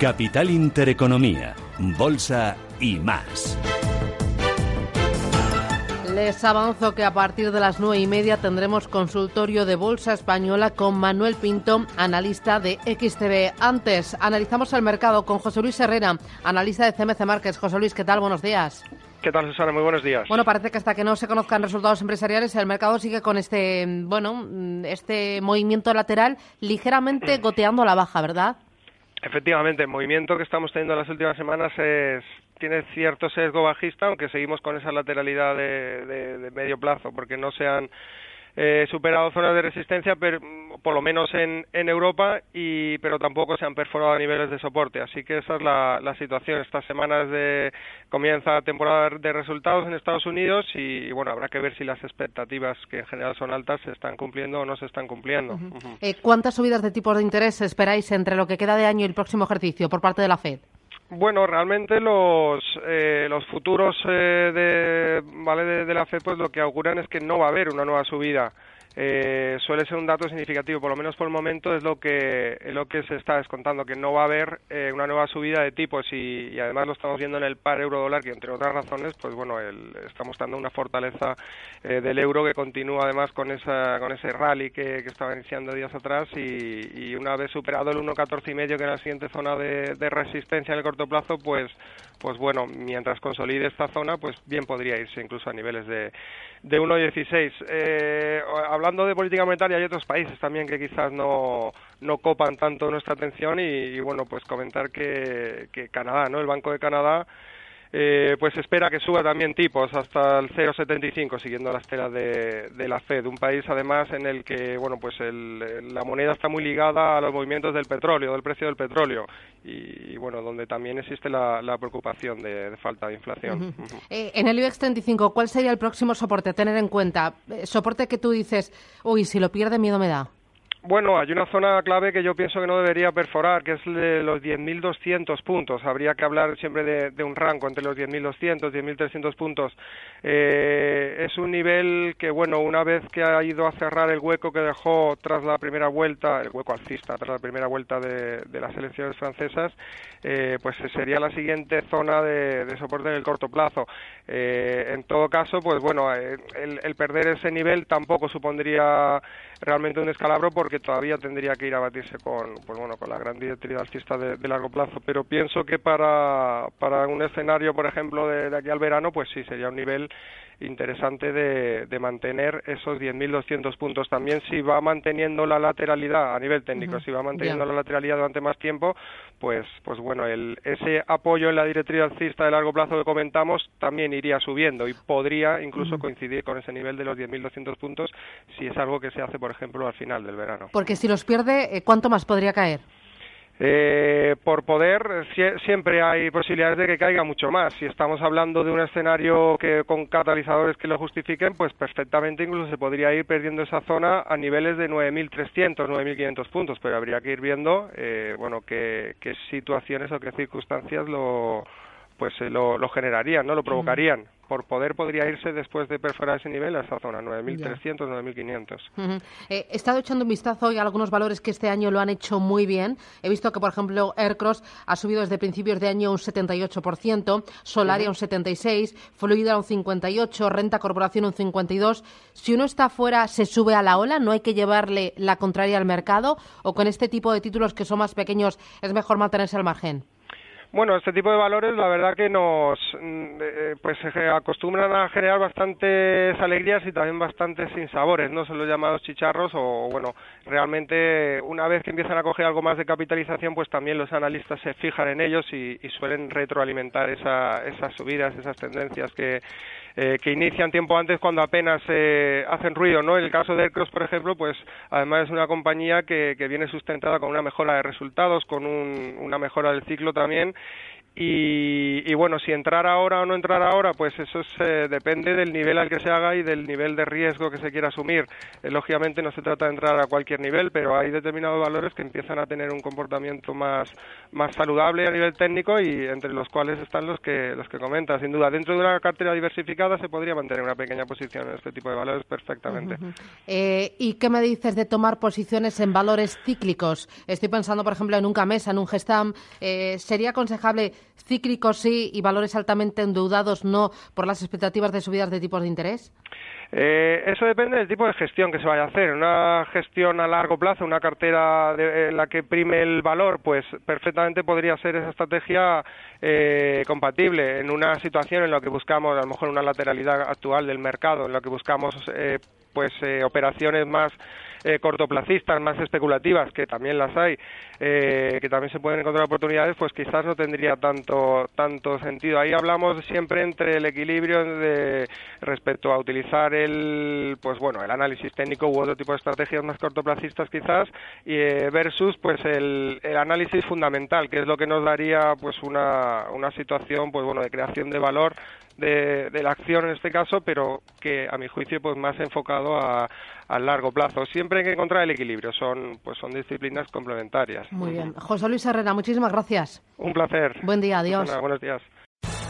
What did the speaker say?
Capital Intereconomía, Bolsa y más. Les avanzo que a partir de las nueve y media tendremos consultorio de Bolsa Española con Manuel Pinto, analista de XTV. Antes, analizamos el mercado con José Luis Herrera, analista de CMC Márquez. José Luis, ¿qué tal? Buenos días. ¿Qué tal, Susana? Muy buenos días. Bueno, parece que hasta que no se conozcan resultados empresariales, el mercado sigue con este, bueno, este movimiento lateral ligeramente goteando a la baja, ¿verdad? Efectivamente, el movimiento que estamos teniendo en las últimas semanas es, tiene cierto sesgo bajista, aunque seguimos con esa lateralidad de, de medio plazo, porque no se han eh, superado zonas de resistencia, pero, por lo menos en, en Europa, y, pero tampoco se han perforado a niveles de soporte. Así que esa es la, la situación. Estas semanas de, comienza temporada de resultados en Estados Unidos y, bueno, habrá que ver si las expectativas, que en general son altas, se están cumpliendo o no se están cumpliendo. Eh, ¿Cuántas subidas de tipos de interés esperáis entre lo que queda de año y el próximo ejercicio por parte de la FED? Bueno, realmente los, eh, los futuros eh, de, ¿vale? De, la FED pues lo que auguran es que no va a haber una nueva subida. Eh, suele ser un dato significativo, por lo menos por el momento es lo que, es lo que se está descontando, que no va a haber eh, una nueva subida de tipos y, además lo estamos viendo en el par euro-dólar, que entre otras razones, pues bueno, el, está mostrando una fortaleza eh, del euro que continúa además con, esa, con ese rally que, que estaba iniciando días atrás y, y una vez superado el 1.14 y medio, que era la siguiente zona de, de resistencia en el corto plazo, pues pues bueno, mientras consolide esta zona, pues bien podría irse incluso a niveles de, de 1,16. Eh, hablando de política monetaria, hay otros países también que quizás no, no copan tanto nuestra atención y, y bueno, pues comentar que, que Canadá, ¿no? El Banco de Canadá eh, pues espera que suba también tipos hasta el 0,75 siguiendo la estela de, de, la Fed, un país además en el que bueno pues el, la moneda está muy ligada a los movimientos del petróleo, del precio del petróleo y, y bueno donde también existe la, la preocupación de, de, falta de inflación. Uh -huh. eh, en el IBEX 35, ¿cuál sería el próximo soporte a tener en cuenta? Eh, soporte que tú dices, uy, si lo pierde miedo me da. Bueno, hay una zona clave que yo pienso que no debería perforar, que es de los 10.200 puntos. Habría que hablar siempre de, un rango entre los 10.200 y 10.300 puntos. Eh, es un nivel que, bueno, una vez que ha ido a cerrar el hueco que dejó tras la primera vuelta, el hueco alcista, tras la primera vuelta de, de las elecciones francesas, eh, pues sería la siguiente zona de, soporte en el corto plazo. Eh, en todo caso, pues bueno, eh, el, el perder ese nivel tampoco supondría realmente un descalabro porque todavía tendría que ir a batirse con, pues bueno, con la gran directriz alcista de, de, largo plazo. Pero pienso que para, para un escenario, por ejemplo, de, de aquí al verano, pues sí, sería un nivel interesante de, de mantener esos 10.200 puntos. También si va manteniendo la lateralidad a nivel técnico, uh -huh. si va manteniendo yeah. la lateralidad durante más tiempo, pues, pues bueno, el, ese apoyo en la directriz alcista de largo plazo que comentamos también iría subiendo y podría incluso uh -huh. coincidir con ese nivel de los 10.200 puntos si es algo que se hace, por ejemplo, al final del verano. Porque si los pierde, eh, ¿cuánto más podría caer? Eh, por poder si, siempre hay posibilidades de que caiga mucho más. Si estamos hablando de un escenario que con catalizadores que lo justifiquen, pues perfectamente incluso se podría ir perdiendo esa zona a niveles de 9.300, 9.500 puntos, pero habría que ir viendo, eh, bueno, qué, qué situaciones o qué circunstancias lo pues eh, lo, lo generarían, ¿no? Lo provocarían. Por poder podría irse después de perforar ese nivel a esa zona, 9.300, 9.500. Uh -huh. eh, he estado echando un vistazo hoy a algunos valores que este año lo han hecho muy bien. He visto que, por ejemplo, Aircross ha subido desde principios de año un 78%, Solaria uh -huh. un 76%, Fluida un 58%, Renta Corporación un 52%. Si uno está fuera, ¿se sube a la ola? ¿No hay que llevarle la contraria al mercado? ¿O con este tipo de títulos que son más pequeños es mejor mantenerse al margen? Bueno, este tipo de valores, la verdad que nos, mm, eh, pues se acostumbran a generar bastantes alegrías y también bastantes sinsabores, ¿no? Son los llamados chicharros o, bueno, realmente una vez que empiezan a coger algo más de capitalización, pues también los analistas se fijan en ellos y, suelen retroalimentar esas subidas, esas tendencias que, eh, que inician tiempo antes cuando apenas eh, hacen ruido, ¿no? En el caso de Aircross, por ejemplo, pues además es una compañía que, que viene sustentada con una mejora de resultados, con un, una mejora del ciclo también y, bueno, si entrar ahora o no entrar ahora, pues eso eh, depende del nivel al que se haga y del nivel de riesgo que se quiera asumir. Eh, lógicamente no se trata de entrar a cualquier nivel, pero hay determinados valores que empiezan a tener un comportamiento más, más saludable a nivel técnico y entre los cuales están los que, los que comenta. Sin duda, dentro de una cartera diversificada se podría mantener una pequeña posición en este tipo de valores perfectamente. Eh, ¿Y qué me dices de tomar posiciones en valores cíclicos? Estoy pensando, por ejemplo, en un Camesa, en un Gestam. ¿Sería aconsejable cíclicos sí y valores altamente endeudados no por las expectativas de subidas de tipos de interés? Eh, eso depende del tipo de gestión que se vaya a hacer. Una gestión a largo plazo, una cartera en la que prime el valor, pues perfectamente podría ser esa estrategia eh, compatible en una situación en la que buscamos a lo mejor una lateralidad actual del mercado, en la que buscamos eh, pues operaciones más eh, cortoplacistas, más especulativas, que también las hay, eh, que también se pueden encontrar oportunidades, pues quizás no tendría tanto, tanto sentido. Ahí hablamos siempre entre el equilibrio de, respecto a utilizar el, pues bueno, el análisis técnico u otro tipo de estrategias más cortoplacistas quizás, eh, versus pues el, el, análisis fundamental, que es lo que nos daría pues una, una situación pues bueno de creación de valor de, de, la acción en este caso, pero que a mi juicio pues más enfocado a, a largo plazo. Siempre hay que encontrar el equilibrio, son pues son disciplinas complementarias. Muy bien. José Luis Herrera, muchísimas gracias. Un placer. Buen día, adiós. buenos días.